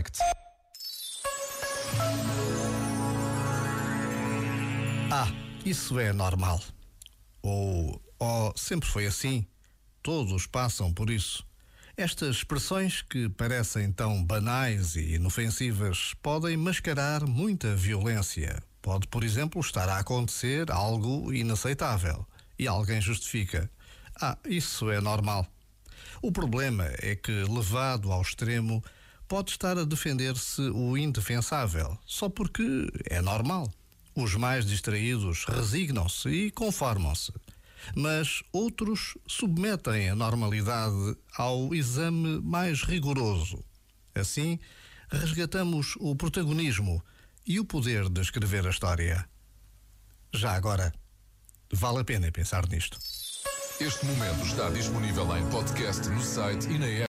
Select. Ah, isso é normal. Ou, oh, sempre foi assim. Todos passam por isso. Estas expressões que parecem tão banais e inofensivas podem mascarar muita violência. Pode, por exemplo, estar a acontecer algo inaceitável e alguém justifica. Ah, isso é normal. O problema é que, levado ao extremo, pode estar a defender-se o indefensável, só porque é normal. Os mais distraídos resignam-se e conformam-se. Mas outros submetem a normalidade ao exame mais rigoroso. Assim, resgatamos o protagonismo e o poder de escrever a história. Já agora, vale a pena pensar nisto. Este momento está disponível em podcast no site e na app.